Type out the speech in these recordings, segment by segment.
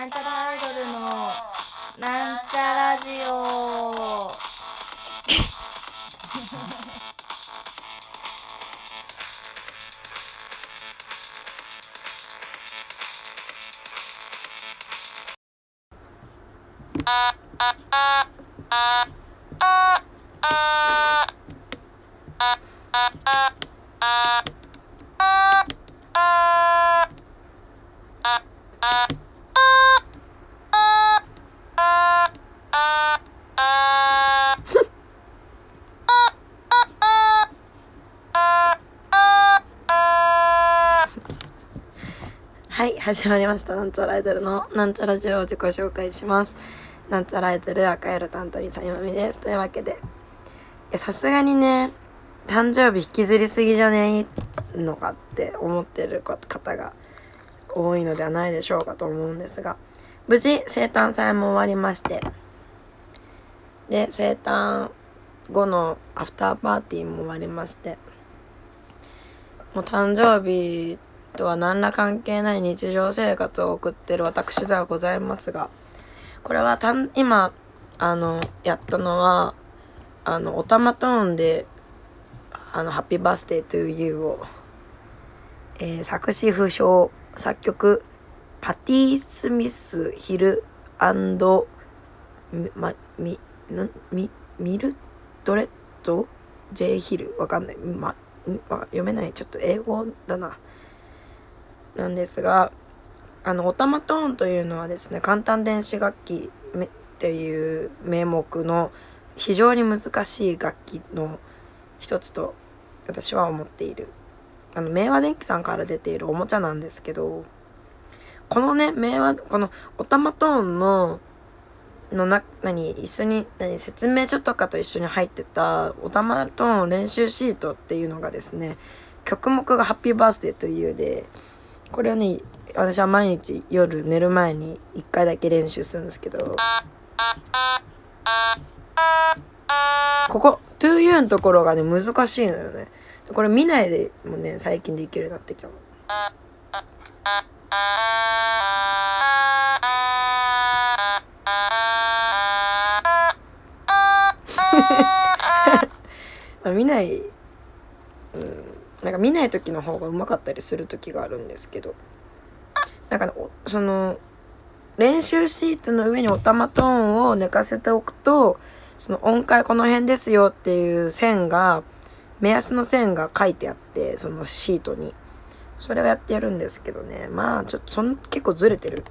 なんちゃらアイドルのなんちゃラジオ。は 始まりました。なんちゃらアイドルのなんちゃらジオを自己紹介します。なんちゃらアイドル赤色担当にさゆまみです。というわけで、さすがにね、誕生日引きずりすぎじゃね？えのかって思ってる方が多いのではないでしょうかと思うんですが、無事生誕祭も終わりまして、で、生誕後のアフターパーティーも終わりまして、もう誕生日とは何ら関係ない日常生活を送ってる私ではございますが、これはたん今、あの、やったのは、あの、オタマトーンで、あの、ハッピーバースデートゥーユーを、えー作詞不詳、作曲、パティ・スミス・ヒルみま、み、のみ、ミルドレッド ?J ヒル？わかんない。ま、読めない。ちょっと英語だな。なんですが、あの、オタマトーンというのはですね、簡単電子楽器っていう名目の非常に難しい楽器の一つと私は思っている。あの、明和電機さんから出ているおもちゃなんですけど、このね、明和、このオタマトーンの、のな、何、一緒に、何、説明書とかと一緒に入ってたオタマトーン練習シートっていうのがですね、曲目がハッピーバースデーというで、これをね、私は毎日夜寝る前に一回だけ練習するんですけど、ここ、to you のところがね、難しいのよね。これ見ないでもね、最近できるようになってきたの。まあ見ない、うん、なんか見ない時の方がうまかったりする時があるんですけど、なんか、その、練習シートの上にオタマトーンを寝かせておくと、その音階この辺ですよっていう線が、目安の線が書いてあって、そのシートに。それをやってやるんですけどね。まあ、ちょっと、そん、結構ずれてる。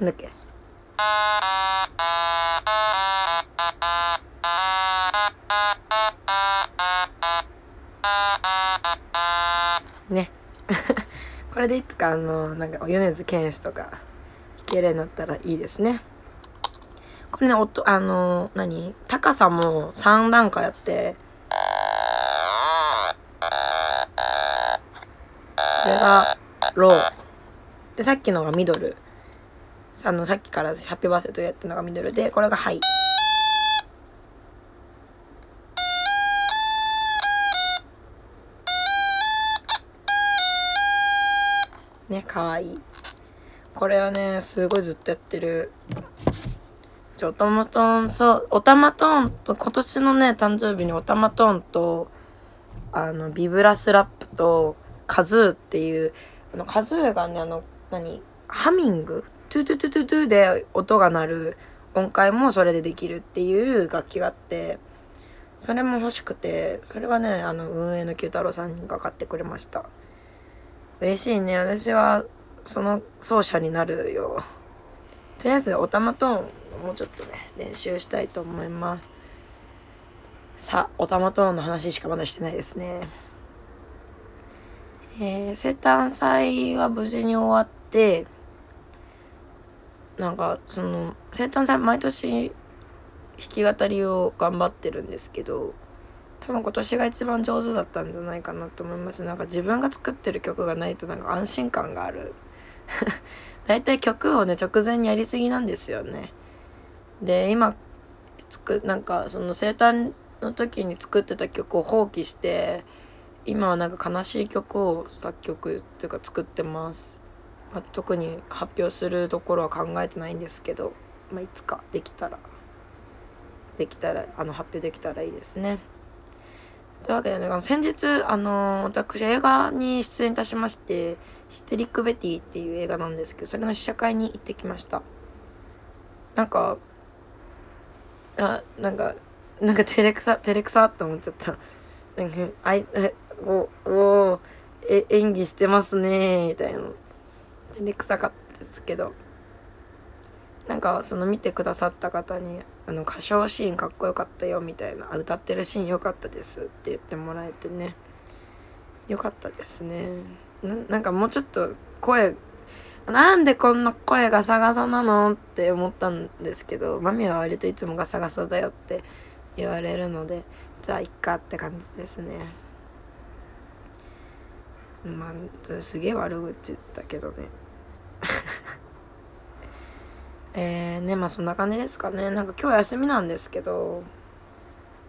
なんだっけ？ね。これでいつかあの、なんか、米津玄師とか。弾けるようになったらいいですね。これね、音、あの、何？高さも3段階あって、これがロー。で、さっきのがミドル。あの、さっきからハッピーバースデーとやってるのがミドルで、これがハイ。ね、かわいい。これはね、すごいずっとやってる。ちょ、オタマトーン、そう、オタマトーンと、今年のね、誕生日にオタマトーンと、あの、ビブラスラップと、カズーっていう、あの、カズーがね、あの、何、ハミング？トゥトゥトゥトゥトゥで音が鳴る音階もそれでできるっていう楽器があって、それも欲しくて、それはね、あの、運営の九太郎さんが買ってくれました。嬉しいね。私は、その奏者になるよ。とりあえず、オタマトーン、もうちょっとね、練習したいと思います。さあ、オタマトーンの話しかまだしてないですね。えー、生誕祭は無事に終わって、なんか、その、生誕祭毎年弾き語りを頑張ってるんですけど多分今年が一番上手だったんじゃないかなと思いますなんか自分が作ってる曲がないとなんか安心感がある 大体曲をね直前にやりすぎなんですよね。で今つくなんかその生誕の時に作ってた曲を放棄して今はなんか悲しい曲を作曲っていうか作ってます、まあ、特に発表するところは考えてないんですけど、まあ、いつかできたらできたらあの発表できたらいいですね。というわけでね先日あの私映画に出演いたしまして「ヒステリック・ベティ」っていう映画なんですけどそれの試写会に行ってきました。なんかあなんかなんか照れくさ照れくさって思っちゃった。なんかあいおおえ演技してますねみたいな。照れくさかったですけど。なんかその見てくださった方に「あの歌唱シーンかっこよかったよ」みたいな「歌ってるシーンよかったです」って言ってもらえてね。よかったですね。なんかもうちょっと声なんでこんな声ガサガサなのって思ったんですけどマミは割といつもガサガサだよって言われるのでじゃあいっかって感じですね。まあすげえ悪口だけどね。えーねまあそんな感じですかね。なんか今日休みなんですけど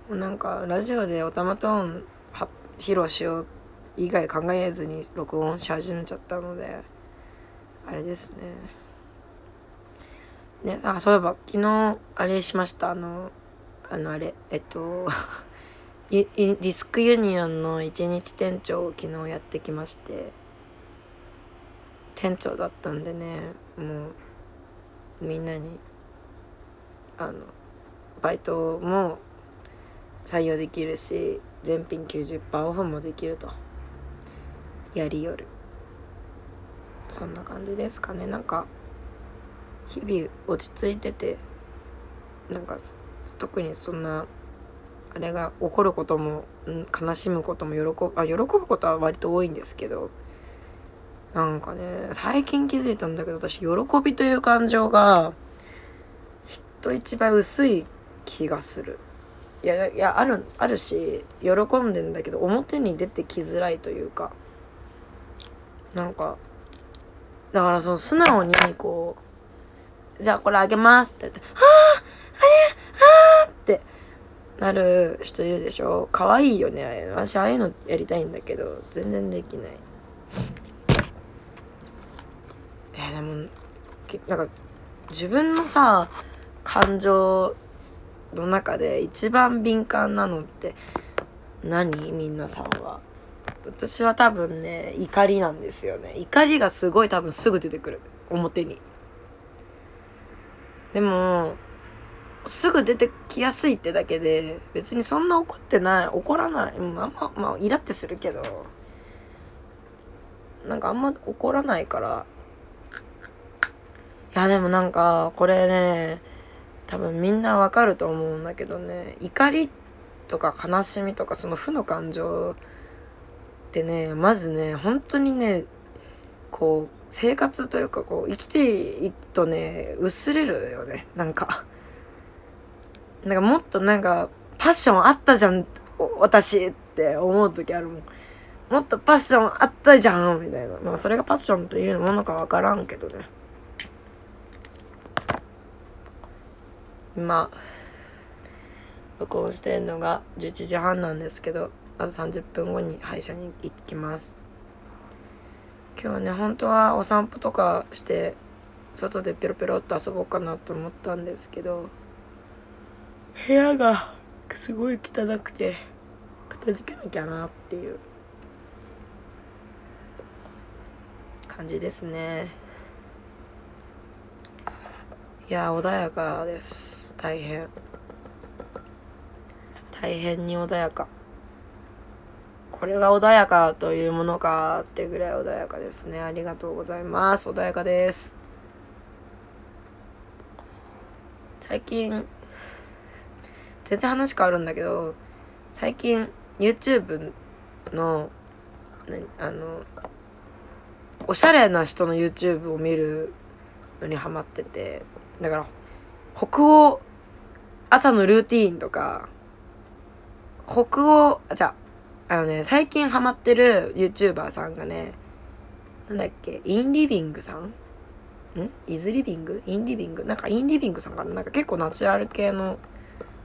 なんかラジオでオタマトーン披露しよう以外考えずに録音し始めちゃったのであれですね。ねあそういえば昨日あれしました。あのあのあれえっと ディスクユニオンの一日店長を昨日やってきまして店長だったんでねもうみんなにあのバイトも採用できるし全品90%オフもできると。やりよる。そんな感じですかね。なんか日々落ち着いててなんか特にそんなあれが起こることも、悲しむことも喜ぶあ喜ぶことは割と多いんですけどなんかね最近気づいたんだけど私喜びという感情が人一倍薄い気がする。いやいやあるあるし喜んでんだけど表に出てきづらいというか。なんかだからその素直にこうじゃあこれあげますって言って「あああれああ!」ってなる人いるでしょ。可愛いよね私ああいうのやりたいんだけど全然できない。でもなんか自分のさ感情の中で一番敏感なのって何？みんなさんは。私は多分ね怒りなんですよね。怒りがすごい多分すぐ出てくる。表に。でもすぐ出てきやすいってだけで別にそんな怒ってない。怒らない。まあまあまあイラってするけど。なんかあんま怒らないからいやでもなんかこれね多分みんなわかると思うんだけどね怒りとか悲しみとかその負の感情ってねまずね本当にねこう生活というかこう生きていくとね薄れるよねなんか。なんかもっとなんかパッションあったじゃん私って思う時あるもん。もっとパッションあったじゃんみたいな。まあそれがパッションというものか分からんけどね。今録音してんのが11時半なんですけどあと30分後に歯医者に行きます。今日ね本当はお散歩とかして外でペロペロっと遊ぼうかなと思ったんですけど部屋がすごい汚くて片付けなきゃなっていう感じですね。いや穏やかです。大変。大変に穏やか。これが穏やかというものかってぐらい穏やかですね。ありがとうございます。穏やかです。最近全然話変わるんだけど最近 YouTube のあのおしゃれな人の YouTube を見るのにハマってて。だから北欧朝のルーティーンとか北欧あじゃああのね最近ハマってる YouTuber さんがねなんだっけインリビングさん？ん？イズリビング？インリビング？なんかインリビングさんかな？なんか結構ナチュラル系の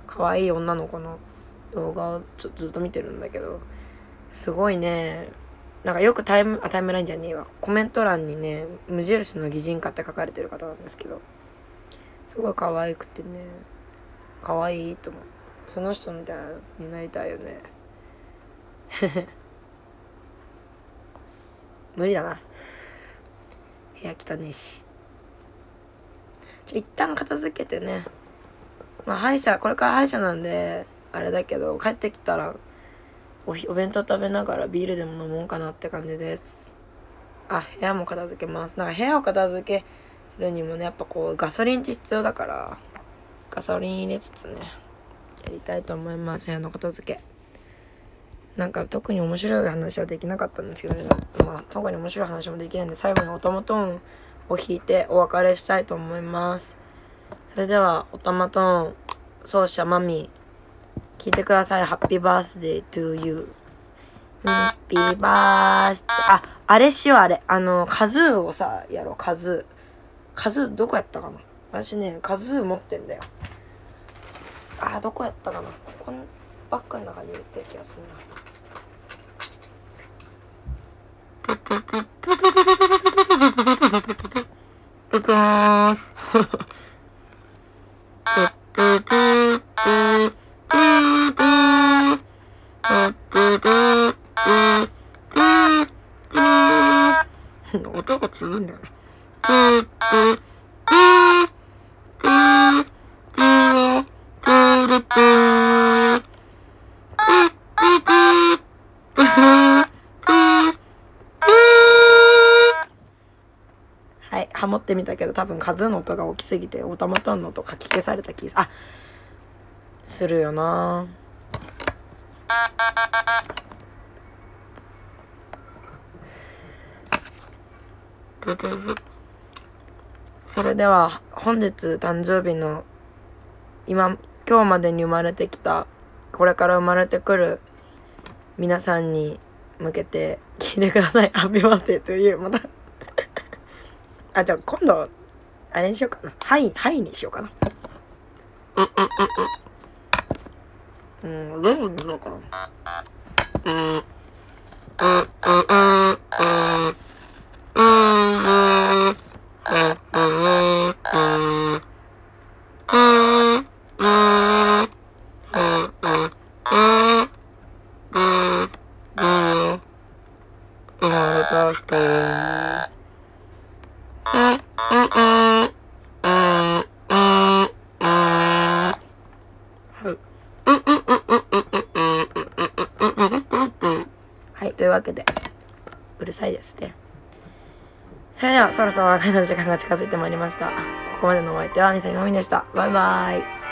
可愛い女の子の動画をちょずっと見てるんだけどすごいねなんかよくタイムあタイムラインじゃねえわ。コメント欄にね無印の擬人化って書かれてる方なんですけどすごい可愛くてね。可愛いと思う。その人みたいになりたいよね。無理だな。部屋汚ねえし一旦片付けてね。まあ歯医者これから歯医者なんであれだけど帰ってきたらおお弁当食べながらビールでも飲もうかなって感じです。あ部屋も片付けます。なんか部屋を片付けるにもねやっぱこうガソリンって必要だから。ガソリン入れつつねやりたいと思います部屋の片付けなんか特に面白い話はできなかったんですけどねまあ特に面白い話もできないんで最後におたまトーンを弾いてお別れしたいと思いますそれではおたまトーン奏者マミ聞いてください。ハッピーバースデー to you. ハッピーバースデー。あ、あれしよう、あれ。あの、カズーをさ、やろう、カズー。カズー、どこやったかな私ね、カズー持ってんだよ。あ、どこやったかなこのバッグの中に入れてる気がするな。いきます。ハモってみたけど多分数の音が大きすぎてオタマトンの音かき消された気あするよな。それでは本日誕生日の今今日までに生まれてきたこれから生まれてくる皆さんに向けて聞いてください。ハッピーバースデーというまた。あじゃあ今度あれにしようかな。はいはいにしようかな。うんレモンにしようかな。生まれた人はい。はい、というわけで、うるさいですね。それでは、そろそろお別れの時間が近づいてまいりました。ここまでのお相手は、みさみまみでした。バイバイ。